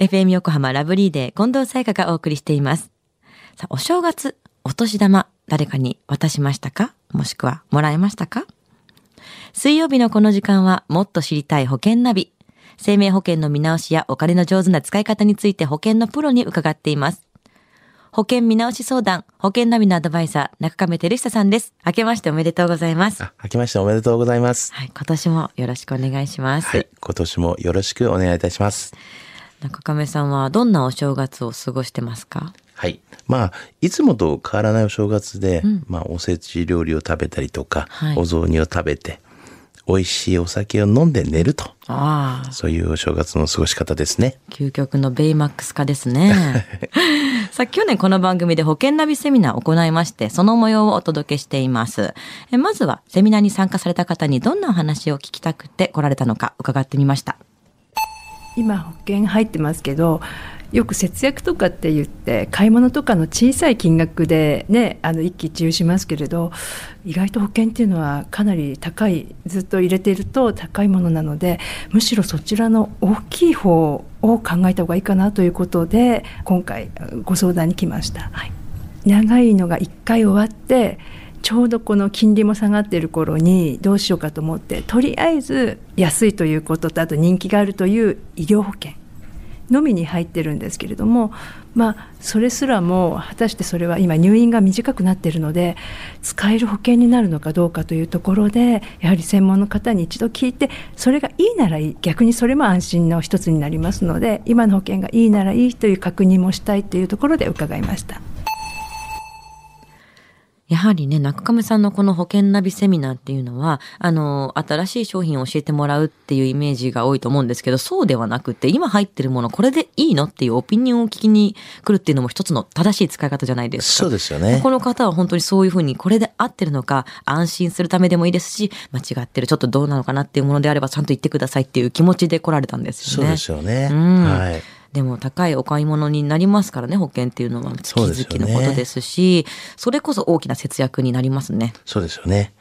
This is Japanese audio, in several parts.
FM 横浜ラブリーで近藤沙耶香がお送りしています。さあ、お正月、お年玉、誰かに渡しましたか？もしくは、もらいましたか？水曜日のこの時間は、もっと知りたい保険ナビ。生命保険の見直しやお金の上手な使い方について保険のプロに伺っています。保険見直し相談、保険ナビのアドバイザー、中亀照久さんです。明けましておめでとうございます。あ、明けましておめでとうございます。はい、今年もよろしくお願いします。はい、今年もよろしくお願いいたします。中亀さんはどんなお正月を過ごしてますか？はい。まあ、いつもと変わらないお正月で、まあ、おせち料理を食べたりとか、はいお雑煮を食べて、美味しいお酒を飲んで寝ると。ああ、そういうお正月の過ごし方ですね。究極のベイマックス化ですね。さあ、去年この番組で保険ナビセミナーを行いまして、その模様をお届けしています。えまずは、セミナーに参加された方にどんなお話を聞きたくて来られたのか伺ってみました。今保険入ってますけどよく節約とかって言って買い物とかの小さい金額でねあの一喜一憂しますけれど意外と保険っていうのはかなり高いずっと入れていると高いものなのでむしろそちらの大きい方を考えた方がいいかなということで今回ご相談に来ました。はい、長いのが1回終わってちょうどこの金利も下がっている頃にどうしようかと思ってとりあえず安いということとあと人気があるという医療保険のみに入ってるんですけれどもまあそれすらも果たしてそれは今入院が短くなってるので使える保険になるのかどうかというところでやはり専門の方に一度聞いてそれがいいならいい逆にそれも安心の一つになりますので今の保険がいいならいいという確認もしたいというところで伺いました。やはりね、中亀さんのこの保険ナビセミナーっていうのは、あの、新しい商品を教えてもらうっていうイメージが多いと思うんですけど、そうではなくて、今入ってるもの、これでいいのっていうオピニオンを聞きに来るっていうのも一つの正しい使い方じゃないですか。そうですよねこの方は本当にそういうふうに、これで合ってるのか、安心するためでもいいですし、間違ってる、ちょっとどうなのかなっていうものであれば、ちゃんと言ってくださいっていう気持ちで来られたんですよね。そうですよね。うんはい。でも高いお買い物になりますからね、保険っていうのは月々のことですし、それこそ大きな節約になりますね。そうですよね。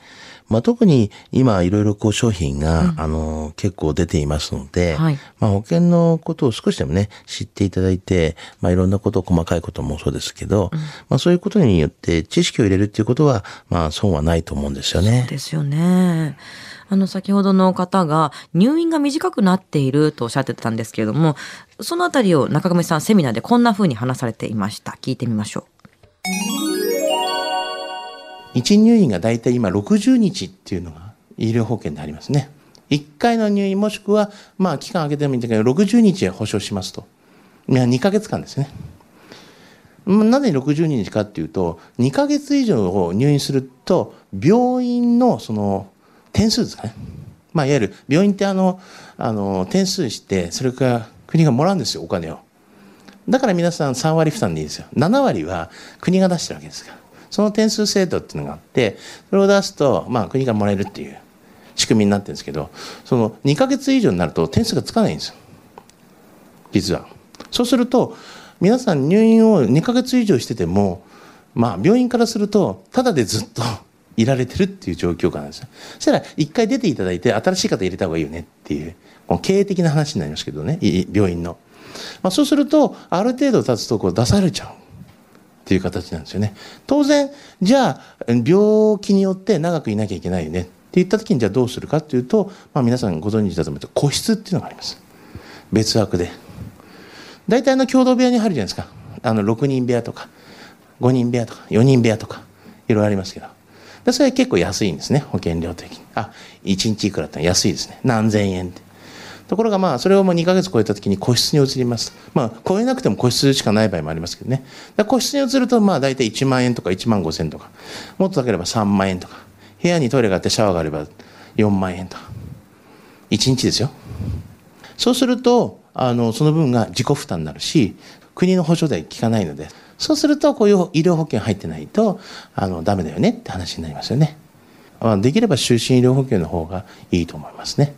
まあ、特に今いろいろこう商品が、あの結構出ていますので、はいまあ、保険のことを少しでもね知っていただいて、まあ、いろんなこと細かいこともそうですけど、まあ、そういうことによって知識を入れるっていうことはまあ損はないと思うんですよね。ですよね。あの、先ほどの方が入院が短くなっているとおっしゃってたんですけれども、そのあたりを中上さんセミナーでこんな風に話されていました。聞いてみましょ一入院がだいたい今60日っていうのが医療保険でありますね。1回の入院もしくは、まあ期間空けてもいいんだけど、60日は保証しますと。いや、2ヶ月間ですね。なぜ60日かっていうと、2ヶ月以上を入院すると、病院のその点数ですかね。まあ、いわゆる病院ってあの、あの、点数して、それから国がもらうんですよ、お金を。だから皆さん3割負担でいいですよ。7割は国が出してるわけですから。その点数制度っていうのがあって、それを出すと、まあ国がもらえるっていう仕組みになってるんですけど、その2ヶ月以上になると点数がつかないんですよ。実は。そうすると、皆さん入院を2ヶ月以上してても、まあ病院からすると、ただでずっといられてるっていう状況下なんですよ。そしたら一回出ていただいて、新しい方入れた方がいいよねっていう、この経営的な話になりますけどね、病院の。まあ、そうすると、ある程度経つとこう出されちゃうっていう形なんですよね。当然、じゃあ、病気によって長くいなきゃいけないよねって言った時に、じゃあどうするかっていうと、まあ、皆さんご存知だと思うと、個室っていうのがあります。別枠で。大体あの共同部屋に入るじゃないですか。あの6人部屋とか、5人部屋とか、4人部屋とか、いろいろありますけど。でそれ結構安いんですね、保険料的に。あ、1日いくらって安いですね。何千円って。ところがまあそれをもう2ヶ月超えた時に個室に移ります。まあ超えなくても個室しかない場合もありますけどね。個室に移るとまあ大体1万円とか1万5千とか、もっと高ければ3万円とか、部屋にトイレがあってシャワーがあれば4万円とか。1日ですよ。そうすると、あの、その分が自己負担になるし、国の補助で効かないので、そうするとこういう医療保険入ってないと、あの、ダメだよねって話になりますよね。できれば就寝医療保険の方がいいと思いますね。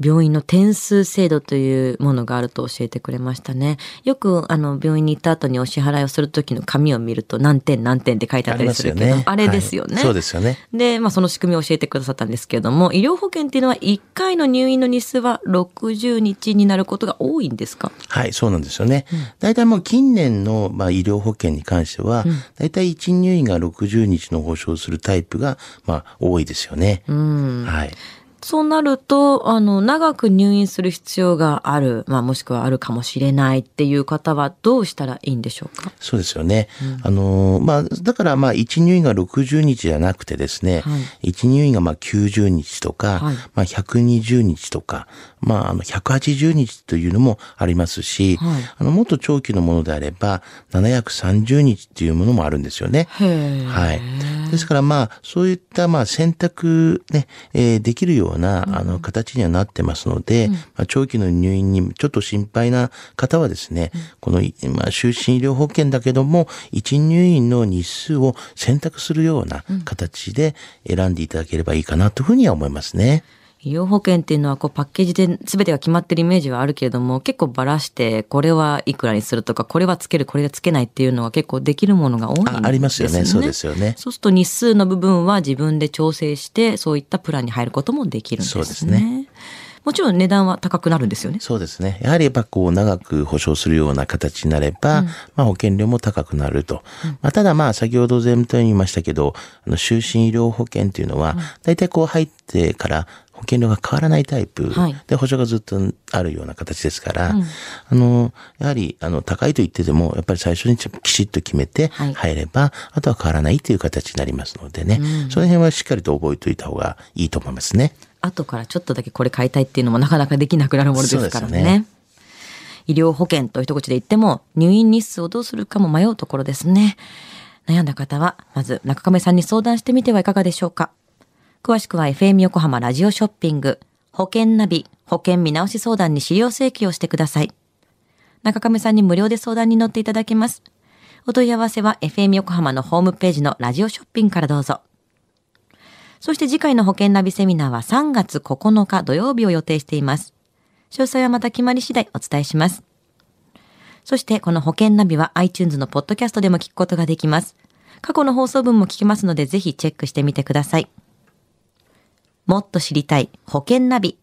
病院の点数制度というものがあると教えてくれましたね。よくあの病院に行った後にお支払いをする時の紙を見ると何点何点って書いてあったりするけど、あ,、れですよね、はい、そうですよね。で、まあその仕組みを教えてくださったんですけれども、医療保険っていうのは1回の入院の日数は60日になることが多いんですか？はい、そうなんですよね。大、う、体、ん、もう近年の、まあ、医療保険に関しては、大、う、体、ん、1入院が60日の保証するタイプが、まあ、多いですよね。うん、はい。そうなると、あの、長く入院する必要がある、まあ、もしくはあるかもしれないっていう方はどうしたらいいんでしょうか？そうですよね。うん、あの、まあ、だから、まあ、1入院が60日じゃなくてですね、はい、1入院がまあ90日とか、はい、まあ、120日とか、まあ、あの、180日というのもありますし、はい、あの、もっと長期のものであれば、730日っていうものもあるんですよね。はい。ですから、まあ、そういった、まあ、選択ね、えー、できるような、あの、形にはなってますので、うん、まあ、長期の入院にちょっと心配な方はですね、うん、この、まあ、終身医療保険だけども、一入院の日数を選択するような形で選んでいただければいいかなというふうには思いますね。医療保険っていうのはこうパッケージで全てが決まってるイメージはあるけれども結構ばらしてこれはいくらにするとかこれはつけるこれはつけないっていうのは結構できるものが多いんですね。ありますよね。そうですよね。そうすると日数の部分は自分で調整してそういったプランに入ることもできるんですね。そうですね。もちろん値段は高くなるんですよね。そうですね。やはりやっぱこう長く保証するような形になれば、うん、まあ保険料も高くなると。うん、まあただまあ先ほど税務隊に言いましたけど、あの終身医療保険っていうのは、大体こう入ってから保険料が変わらないタイプで保証がずっとあるような形ですから、はい、あの、やはり、あの、高いと言ってても、やっぱり最初にきちっと決めて入れば、はい、あとは変わらないという形になりますのでね、うん、その辺はしっかりと覚えておいた方がいいと思いますね。後からちょっとだけこれ買いたいっていうのもなかなかできなくなるものですからね。ね医療保険と一口で言っても、入院日数をどうするかも迷うところですね。悩んだ方は、まず中亀さんに相談してみてはいかがでしょうか。詳しくは FM 横浜ラジオショッピング、保険ナビ、保険見直し相談に資料請求をしてください。中亀さんに無料で相談に乗っていただけます。お問い合わせは FM 横浜のホームページのラジオショッピングからどうぞ。そして次回の保険ナビセミナーは3月9日土曜日を予定しています。詳細はまた決まり次第お伝えします。そしてこの保険ナビは iTunes のポッドキャストでも聞くことができます。過去の放送分も聞けますのでぜひチェックしてみてください。もっと知りたい保険ナビ。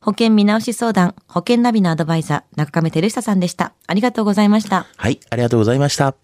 保険見直し相談、保険ナビのアドバイザー、中亀照久さんでした。ありがとうございました。はい、ありがとうございました。